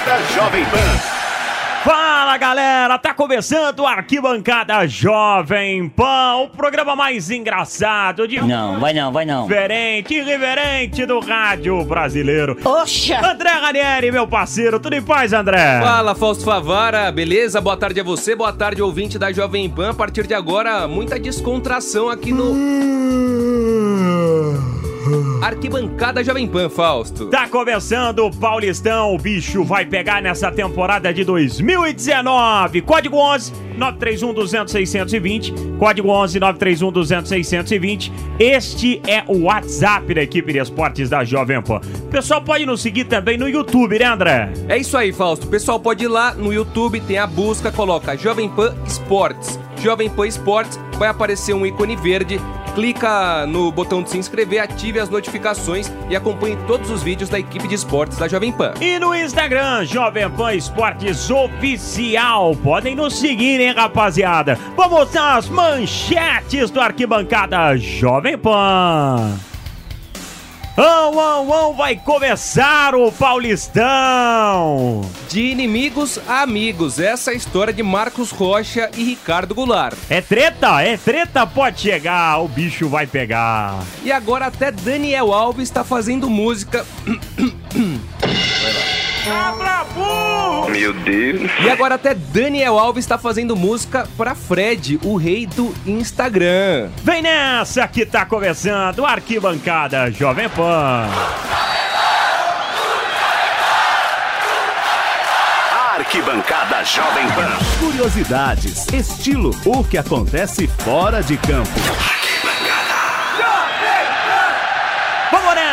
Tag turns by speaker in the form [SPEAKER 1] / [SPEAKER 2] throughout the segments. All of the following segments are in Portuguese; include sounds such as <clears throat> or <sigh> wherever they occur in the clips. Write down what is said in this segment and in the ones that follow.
[SPEAKER 1] Arquibancada Jovem Pan.
[SPEAKER 2] Fala galera, tá começando o Arquibancada Jovem Pan, o programa mais engraçado de.
[SPEAKER 3] Não, vai não, vai não.
[SPEAKER 2] Diferente, irreverente do rádio brasileiro.
[SPEAKER 3] Oxa!
[SPEAKER 2] André Ranieri, meu parceiro, tudo em paz, André?
[SPEAKER 4] Fala, Fausto Favara, beleza? Boa tarde a você, boa tarde, ouvinte da Jovem Pan. A partir de agora, muita descontração aqui no. Arquibancada Jovem Pan, Fausto.
[SPEAKER 2] Tá começando o Paulistão, o bicho vai pegar nessa temporada de 2019. Código 11 931 200 620. Código 11 931 200 620. Este é o WhatsApp da equipe de esportes da Jovem Pan. O pessoal pode nos seguir também no YouTube, né, André?
[SPEAKER 4] É isso aí, Fausto. O pessoal pode ir lá no YouTube, tem a busca, coloca Jovem Pan Esportes. Jovem Pan Esportes, vai aparecer um ícone verde clica no botão de se inscrever, ative as notificações e acompanhe todos os vídeos da equipe de esportes da Jovem Pan.
[SPEAKER 2] E no Instagram, Jovem Pan Esportes Oficial. Podem nos seguir, hein, rapaziada? Vamos às manchetes do Arquibancada Jovem Pan. Ão, ão, ão, vai começar o Paulistão!
[SPEAKER 4] De inimigos a amigos, essa é a história de Marcos Rocha e Ricardo Goulart.
[SPEAKER 2] É treta, é treta, pode chegar, o bicho vai pegar.
[SPEAKER 4] E agora até Daniel Alves está fazendo música. <clears throat>
[SPEAKER 2] Cabra burro!
[SPEAKER 1] Meu Deus.
[SPEAKER 4] E agora até Daniel Alves está fazendo música para Fred, o rei do Instagram.
[SPEAKER 2] Vem nessa que tá começando a Arquibancada Jovem Pan.
[SPEAKER 1] Arquibancada Jovem Pan.
[SPEAKER 5] Curiosidades, estilo, o que acontece fora de campo.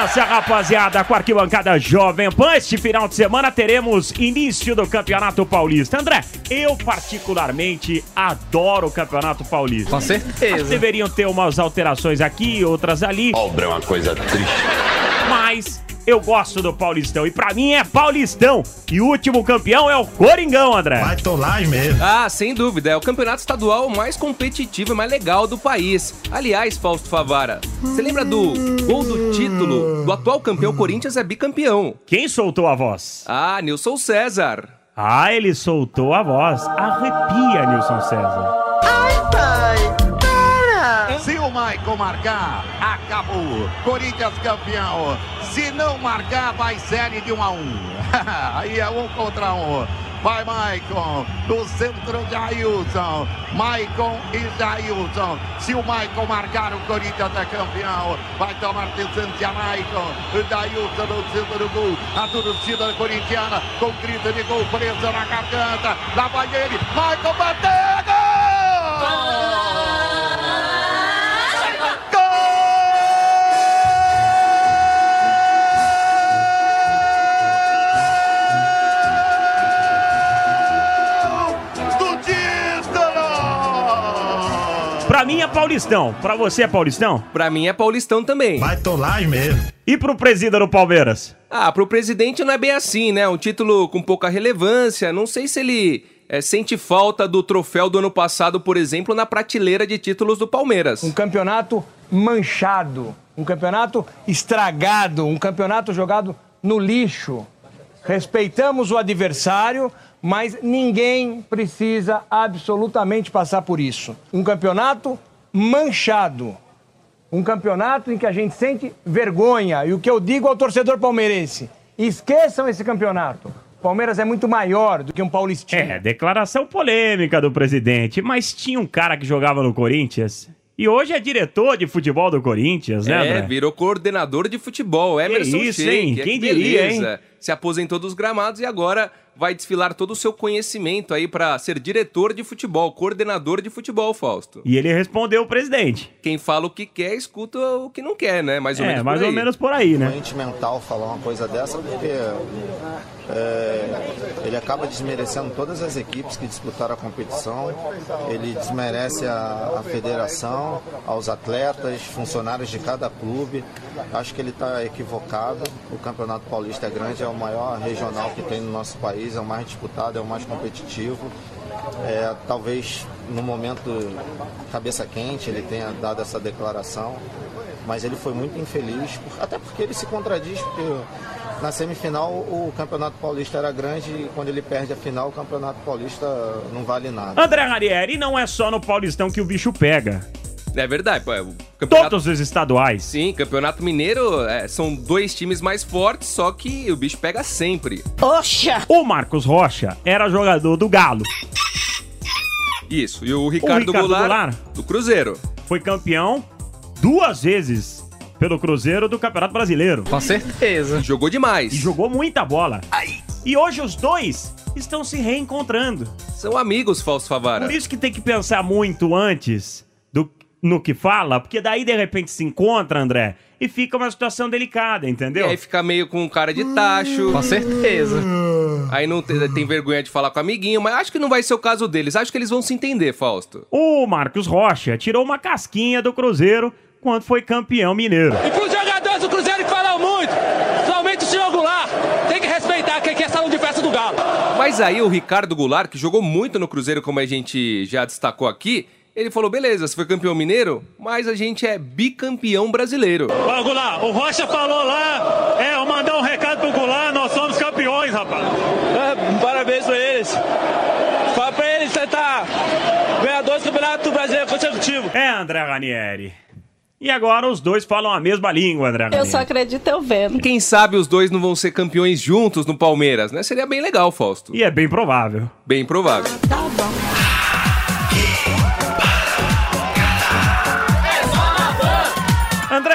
[SPEAKER 2] Nessa, rapaziada, com a arquibancada Jovem Pan. Este final de semana teremos início do Campeonato Paulista. André, eu particularmente adoro o Campeonato Paulista.
[SPEAKER 4] Com certeza.
[SPEAKER 2] Deveriam ter umas alterações aqui, outras ali,
[SPEAKER 1] Obra é uma coisa triste.
[SPEAKER 2] mas eu gosto do Paulistão. E pra mim é Paulistão. E o último campeão é o Coringão, André.
[SPEAKER 6] Vai tolar mesmo.
[SPEAKER 4] Ah, sem dúvida, é o campeonato estadual mais competitivo e mais legal do país. Aliás, Fausto Favara, você lembra do gol do título do atual campeão Corinthians é bicampeão?
[SPEAKER 2] Quem soltou a voz?
[SPEAKER 4] Ah, Nilson César.
[SPEAKER 2] Ah, ele soltou a voz. Arrepia, Nilson César.
[SPEAKER 7] Se o Maicon marcar, acabou. Corinthians campeão. Se não marcar, vai série de um a um. <laughs> Aí é um contra um. Vai Maicon, no centro de Ailton. Maicon e Jailton. Se o Maicon marcar, o Corinthians é campeão. Vai tomar distância Maicon. Jailton no centro do gol. A torcida corintiana com grito de gol preso na garganta. Lá vai ele. Maicon bateu!
[SPEAKER 2] Pra mim é Paulistão. Pra você é Paulistão?
[SPEAKER 4] Pra mim é paulistão também.
[SPEAKER 6] Vai tolar mesmo.
[SPEAKER 2] E pro presida do Palmeiras?
[SPEAKER 4] Ah, pro presidente não é bem assim, né? Um título com pouca relevância. Não sei se ele é, sente falta do troféu do ano passado, por exemplo, na prateleira de títulos do Palmeiras.
[SPEAKER 8] Um campeonato manchado, um campeonato estragado, um campeonato jogado no lixo. Respeitamos o adversário, mas ninguém precisa absolutamente passar por isso. Um campeonato manchado. Um campeonato em que a gente sente vergonha. E o que eu digo ao torcedor palmeirense: esqueçam esse campeonato. Palmeiras é muito maior do que um paulistino.
[SPEAKER 2] É, declaração polêmica do presidente. Mas tinha um cara que jogava no Corinthians e hoje é diretor de futebol do Corinthians, né,
[SPEAKER 4] É,
[SPEAKER 2] André?
[SPEAKER 4] virou coordenador de futebol. Emerson
[SPEAKER 2] isso,
[SPEAKER 4] Sheik,
[SPEAKER 2] hein?
[SPEAKER 4] é
[SPEAKER 2] Quem
[SPEAKER 4] que
[SPEAKER 2] diria,
[SPEAKER 4] beleza. Se aposentou dos gramados e agora vai desfilar todo o seu conhecimento aí pra ser diretor de futebol, coordenador de futebol, Fausto.
[SPEAKER 2] E ele respondeu o presidente.
[SPEAKER 4] Quem fala o que quer, escuta o que não quer, né? Mais ou
[SPEAKER 2] É,
[SPEAKER 4] menos
[SPEAKER 2] mais
[SPEAKER 4] por
[SPEAKER 2] ou
[SPEAKER 4] aí.
[SPEAKER 2] menos por aí, né?
[SPEAKER 9] doente mental falar uma coisa dessa, porque é, ele acaba desmerecendo todas as equipes que disputaram a competição, ele desmerece a, a federação, aos atletas, funcionários de cada clube. Acho que ele está equivocado. O Campeonato Paulista é grande, é o maior regional que tem no nosso país, é o mais disputado, é o mais competitivo. É, talvez no momento cabeça quente ele tenha dado essa declaração, mas ele foi muito infeliz, até porque ele se contradiz, porque Na semifinal, o Campeonato Paulista era grande e quando ele perde a final, o Campeonato Paulista não vale nada.
[SPEAKER 2] André Ranieri, não é só no Paulistão que o bicho pega.
[SPEAKER 4] É verdade, pô. é, O campeonato...
[SPEAKER 2] Todos os estaduais.
[SPEAKER 4] Sim, Campeonato Mineiro é, são dois times mais fortes, só que o bicho pega sempre.
[SPEAKER 2] O Marcos Rocha era jogador do Galo.
[SPEAKER 4] Isso. E o Ricardo,
[SPEAKER 2] Ricardo
[SPEAKER 4] Goulart,
[SPEAKER 2] Goulart?
[SPEAKER 4] do Cruzeiro.
[SPEAKER 2] Foi campeão duas vezes pelo Cruzeiro do Campeonato Brasileiro.
[SPEAKER 4] Com certeza. Jogou demais.
[SPEAKER 2] E jogou muita bola. E hoje os dois estão se reencontrando.
[SPEAKER 4] São amigos, Falso Favara.
[SPEAKER 2] Por isso que tem que pensar muito antes no que fala, porque daí de repente se encontra, André, e fica uma situação delicada,
[SPEAKER 4] E
[SPEAKER 2] entendeu?
[SPEAKER 4] aí fica meio com cara de tacho. Com certeza. Aí não tem, tem vergonha de falar com o amiguinho, mas acho que não vai ser o caso deles. Acho que eles vão se entender, Fausto.
[SPEAKER 2] O Marcos Rocha tirou uma casquinha do Cruzeiro quando foi campeão mineiro.
[SPEAKER 3] E pros jogadores do Cruzeiro que falam muito, somente o senhor Goulart tem que respeitar quem quer salão de festa do Galo.
[SPEAKER 4] Mas aí o Ricardo Goulart, que jogou muito no Cruzeiro, como a gente já destacou aqui, ele falou: beleza, você foi campeão mineiro, mas a gente é bicampeão brasileiro.
[SPEAKER 3] Ó, Goulart, o Rocha falou lá, é, eu mandar um recado pro Goulart, nós somos campeões, rapaz. parabéns pra eles. Fala pra eles tentar ganhar dois campeonatos brasileiros consecutivos.
[SPEAKER 2] É, André Ranieri. E agora os dois falam a mesma língua, André
[SPEAKER 10] Eu só acredito eu vendo.
[SPEAKER 4] Quem sabe os dois não vão ser campeões juntos no Palmeiras, né? Seria bem legal, Fausto.
[SPEAKER 2] E é bem provável.
[SPEAKER 4] Bem provável.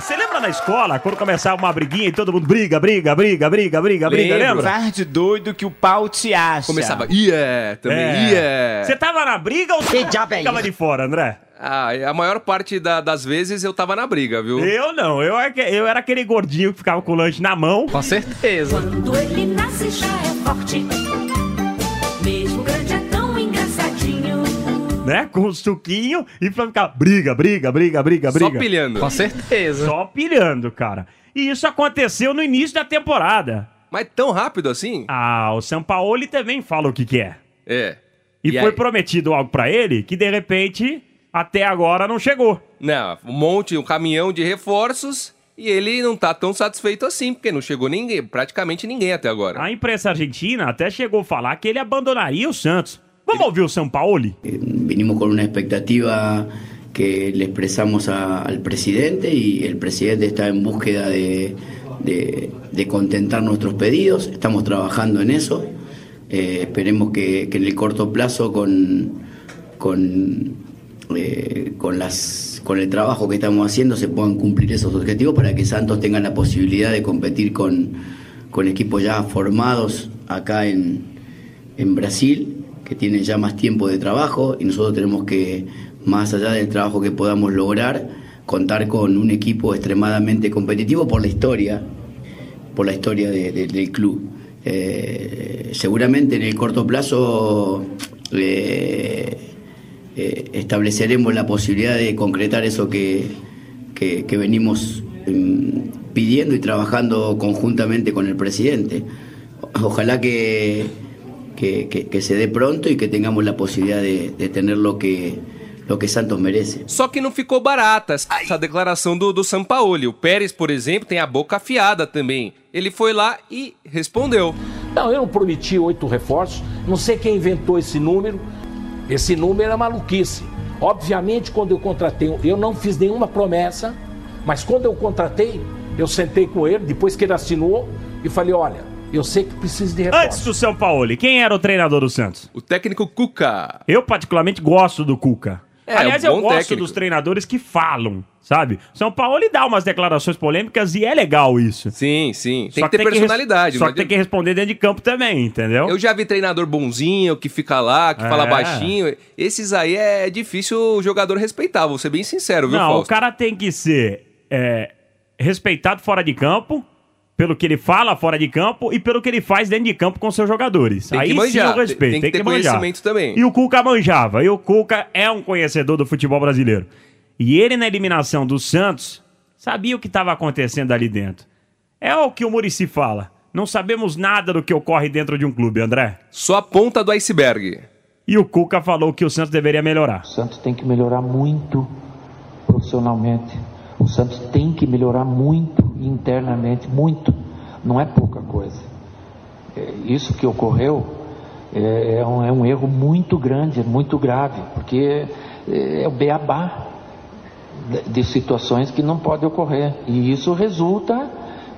[SPEAKER 2] Você lembra na escola, quando começava uma briguinha e todo mundo briga, briga, briga, briga, briga, briga, lembra?
[SPEAKER 11] Par de doido que o pau te acha.
[SPEAKER 4] Começava, yeah, também, yeah.
[SPEAKER 2] Você tava na briga ou você
[SPEAKER 11] é isso?
[SPEAKER 2] de fora, André?
[SPEAKER 4] Ah, a maior parte da- das vezes eu tava na briga, viu?
[SPEAKER 2] Eu não, eu, que- eu era aquele gordinho que ficava com o lanche na mão,
[SPEAKER 4] Com certeza.
[SPEAKER 12] Quando ele nasce já é forte.
[SPEAKER 2] Né, com o suquinho e pra ficar briga, briga, briga, briga, briga.
[SPEAKER 4] Só pilhando. Com certeza.
[SPEAKER 2] Só pilhando, cara. E isso aconteceu no início da temporada.
[SPEAKER 4] Mas tão rápido assim?
[SPEAKER 2] Ah, o Sampaoli também fala o que que é.
[SPEAKER 4] É.
[SPEAKER 2] E,
[SPEAKER 4] E
[SPEAKER 2] foi
[SPEAKER 4] aí?
[SPEAKER 2] prometido algo pra ele que de repente até agora não chegou.
[SPEAKER 4] Não, um monte, um caminhão de reforços e ele não tá tão satisfeito assim, porque não chegou ninguém, praticamente ninguém até agora.
[SPEAKER 2] A imprensa argentina até chegou a falar que ele abandonaria o Santos. Vamos ouvir o Sampaoli?
[SPEAKER 13] Vinimos con una expectativa que le expresamos a- al presidente y el presidente está en búsqueda de, de- contentar nuestros pedidos. Estamos trabajando en eso. Eh, esperemos que, en el corto plazo con, con, eh, con el trabajo que estamos haciendo se puedan cumplir esos objetivos para que Santos tenga la posibilidad de competir con, con equipos ya formados acá en, en Brasil, que tienen ya más tiempo de trabajo y nosotros tenemos que, más allá del trabajo que podamos lograr, contar con un equipo extremadamente competitivo por la historia, por la historia de- de- del club. Eh, seguramente en el corto plazo eh, eh, estableceremos la posibilidad de concretar eso que, que- que venimos mm, pidiendo y trabajando conjuntamente con el presidente. Ojalá que, que- que- que se dé pronto y que tengamos la posibilidad de, de tener lo que, lo que Santos merece.
[SPEAKER 4] Só que não ficou barata essa declaração do, do Sampaoli. O Pérez, por exemplo, tem a boca afiada também. Ele foi lá e respondeu.
[SPEAKER 14] Não, eu não prometi oito reforços. Não sei quem inventou esse número. Esse número é maluquice. Obviamente, quando eu contratei, eu não fiz nenhuma promessa, mas quando eu contratei, eu sentei com ele, depois que ele assinou, e falei: olha, eu sei que precisa de reforço.
[SPEAKER 2] Antes do Sampaoli, quem era o treinador do Santos?
[SPEAKER 4] O técnico Cuca.
[SPEAKER 2] Eu particularmente gosto do Cuca.
[SPEAKER 4] É,
[SPEAKER 2] Aliás,
[SPEAKER 4] um
[SPEAKER 2] eu gosto
[SPEAKER 4] técnico.
[SPEAKER 2] dos treinadores que falam, sabe? São Paulo ele dá umas declarações polêmicas e é legal isso.
[SPEAKER 4] Sim, sim. Tem
[SPEAKER 2] Só
[SPEAKER 4] que ter
[SPEAKER 2] res-
[SPEAKER 4] personalidade.
[SPEAKER 2] Só
[SPEAKER 4] não
[SPEAKER 2] que tem que responder dentro de campo também, entendeu?
[SPEAKER 4] Eu já vi treinador bonzinho, que fica lá, que fala
[SPEAKER 2] É.
[SPEAKER 4] baixinho. Esses aí é difícil o jogador respeitar, vou ser bem sincero, viu,
[SPEAKER 2] Não, o
[SPEAKER 4] Fausto?
[SPEAKER 2] cara tem que ser é, respeitado fora de campo, pelo que ele fala fora de campo e pelo que ele faz dentro de campo com seus jogadores.
[SPEAKER 4] Tem que
[SPEAKER 2] Aí
[SPEAKER 4] manjar,
[SPEAKER 2] sim eu respeito,
[SPEAKER 4] tem- tem que ter
[SPEAKER 2] manjar.
[SPEAKER 4] conhecimento também.
[SPEAKER 2] E o Cuca manjava, e o Cuca é um conhecedor do futebol brasileiro. E ele na eliminação do Santos sabia o que estava acontecendo ali dentro. É o que o Murici fala. Não sabemos nada do que ocorre dentro de um clube, André.
[SPEAKER 4] Só a ponta do iceberg.
[SPEAKER 2] E o Cuca falou que o Santos deveria melhorar.
[SPEAKER 14] O Santos tem que melhorar muito profissionalmente. O Santos tem que melhorar muito internamente, muito. não é pouca coisa. É, Isso que ocorreu é, é um, é um erro muito grande, muito grave, porque é, é o beabá de- situações que não podem ocorrer. E isso resulta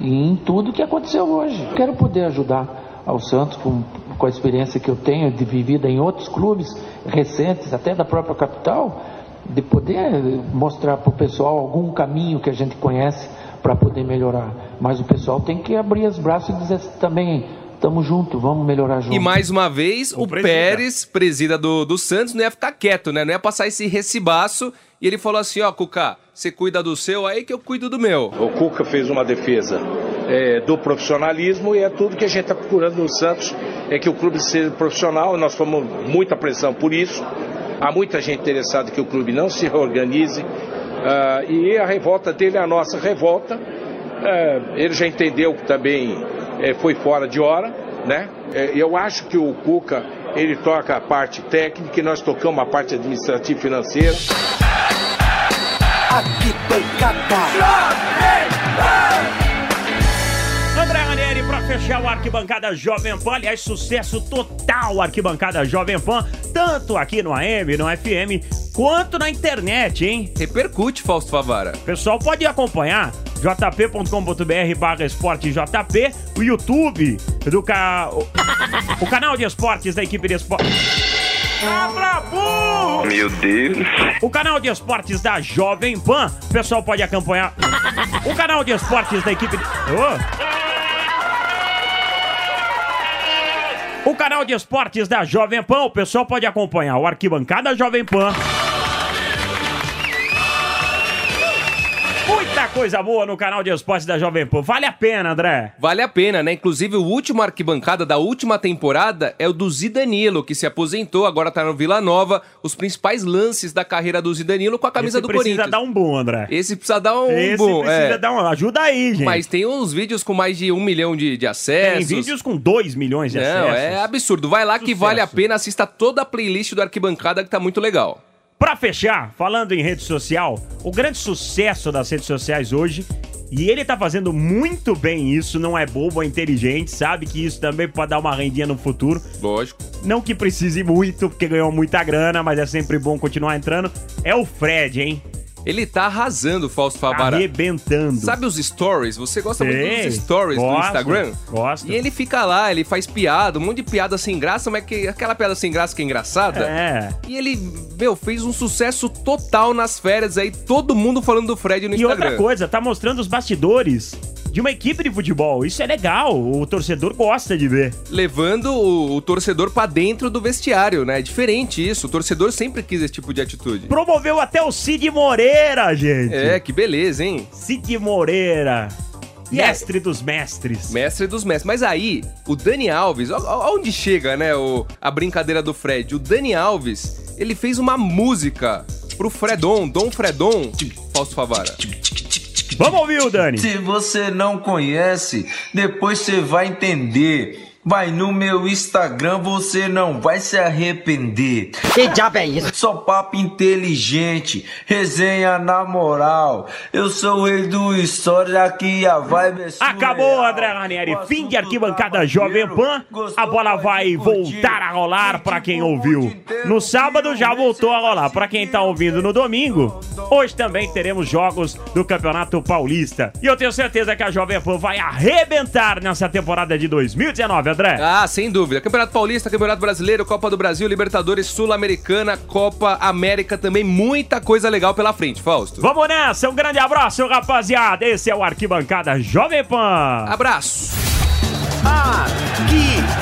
[SPEAKER 14] em tudo que aconteceu hoje. Quero poder ajudar ao Santos com, com a experiência que eu tenho de vivida em outros clubes recentes, até da própria capital, de poder mostrar para o pessoal algum caminho que a gente conhece para poder melhorar. Mas o pessoal tem que abrir os braços e dizer também, estamos juntos, vamos melhorar juntos.
[SPEAKER 4] E mais uma vez, o,
[SPEAKER 14] presida.
[SPEAKER 4] Pérez, presida do, do Santos, não ia ficar quieto, né? Não ia passar esse recibaço. E ele falou assim: ó, Cuca, você cuida do seu aí que eu cuido do meu.
[SPEAKER 10] O Cuca fez uma defesa é, do profissionalismo e é tudo que a gente está procurando no Santos, é que o clube seja profissional, nós fomos muita pressão por isso. Há muita gente interessada que o clube não se reorganize ah, e a revolta dele é a nossa revolta. Ah, ele já entendeu que também eh, foi fora de hora, né? Eh, eu acho que o Cuca ele toca a parte técnica e nós tocamos a parte administrativa e financeira.
[SPEAKER 2] André Ranieri pra fechar o Arquibancada Jovem Pan. Aliás, sucesso total Arquibancada Jovem Pan, tanto aqui no AM, no FM, quanto na internet, hein?
[SPEAKER 4] Repercute, Fausto Favara.
[SPEAKER 2] Pessoal pode acompanhar jp.com.br barra esporte JP, o YouTube do ca... o, canal de esportes da equipe de esportes. Cabra burro!
[SPEAKER 1] Meu Deus.
[SPEAKER 2] O canal de esportes da Jovem Pan, o pessoal pode acompanhar o canal de esportes da equipe de... Ô! O canal de esportes da Jovem Pan, o pessoal pode acompanhar o Arquibancada Jovem Pan. Coisa boa no canal de esportes da Jovem Pan. Vale a pena, André.
[SPEAKER 4] Vale a pena, né? Inclusive, o último arquibancada da última temporada é o do Zidanilo, que se aposentou, agora tá no Vila Nova. Os principais lances da carreira do Zidanilo com a camisa
[SPEAKER 2] Esse
[SPEAKER 4] do
[SPEAKER 2] precisa
[SPEAKER 4] Corinthians.
[SPEAKER 2] dar um boom, André.
[SPEAKER 4] Esse precisa dar um
[SPEAKER 2] Esse
[SPEAKER 4] boom.
[SPEAKER 2] precisa
[SPEAKER 4] é.
[SPEAKER 2] dar um... Ajuda aí, gente.
[SPEAKER 4] Mas tem uns vídeos com mais de um milhão de, de
[SPEAKER 2] Tem
[SPEAKER 4] acessos.
[SPEAKER 2] vídeos com 2 milhões de
[SPEAKER 4] Não,
[SPEAKER 2] acessos.
[SPEAKER 4] é absurdo. Vai lá que vale a pena, assista toda a playlist do Arquibancada que tá muito legal.
[SPEAKER 2] Pra fechar, falando em rede social, o grande sucesso das redes sociais hoje, e ele tá fazendo muito bem isso, não é bobo, é inteligente, sabe que isso também pode dar uma rendinha no futuro.
[SPEAKER 4] Lógico.
[SPEAKER 2] Não que precise muito, porque ganhou muita grana, mas é sempre bom continuar entrando. É o Fred, hein?
[SPEAKER 4] Ele tá arrasando, Fausto Favara.
[SPEAKER 2] Arrebentando.
[SPEAKER 4] Sabe os stories? Você gosta muito
[SPEAKER 2] Sei.
[SPEAKER 4] dos stories do
[SPEAKER 2] Gosto,
[SPEAKER 4] Instagram?
[SPEAKER 2] Gosto.
[SPEAKER 4] E ele fica lá, ele faz piada, um monte de piada sem graça, mas que, aquela piada sem graça que é engraçada.
[SPEAKER 2] É.
[SPEAKER 4] E ele, meu, fez um sucesso total nas férias aí, todo mundo falando do Fred no
[SPEAKER 2] E
[SPEAKER 4] Instagram.
[SPEAKER 2] outra coisa, tá mostrando os bastidores de uma equipe de futebol. Isso é legal, o torcedor gosta de ver.
[SPEAKER 4] Levando o, o torcedor pra dentro do vestiário, né? É diferente isso. O torcedor sempre quis esse tipo de atitude.
[SPEAKER 2] Promoveu até o Cid Moreira, gente.
[SPEAKER 4] É, que beleza, hein?
[SPEAKER 2] Cid Moreira. Mestre dos mestres.
[SPEAKER 4] Mestre dos mestres. Mas aí, o Dani Alves, onde chega, né, o, a brincadeira do Fred? O Dani Alves, ele fez uma música pro Fredon, Dom Fredon, Fausto Favara.
[SPEAKER 2] Vamos ouvir o Dani.
[SPEAKER 15] Se você não conhece, depois você vai entender. Vai no meu Instagram, você não vai se arrepender. Que diabo é isso? Só papo inteligente, resenha na moral. Eu sou o rei do história, aqui a vibe é
[SPEAKER 2] Acabou, André Ranieri. Fim de arquibancada Jovem Pan. A bola vai voltar a rolar pra quem ouviu. No sábado já voltou a rolar. Pra quem tá ouvindo no domingo, hoje também teremos jogos do Campeonato Paulista. E eu tenho certeza que a Jovem Pan vai arrebentar nessa temporada de 2019, André.
[SPEAKER 4] Ah, sem dúvida. Campeonato Paulista, Campeonato Brasileiro, Copa do Brasil, Libertadores, Sul-Americana, Copa América também. Muita coisa legal pela frente, Fausto.
[SPEAKER 2] Vamos nessa, um grande abraço, rapaziada. Esse é o Arquibancada Jovem Pan.
[SPEAKER 4] Abraço.
[SPEAKER 1] Arquibancada.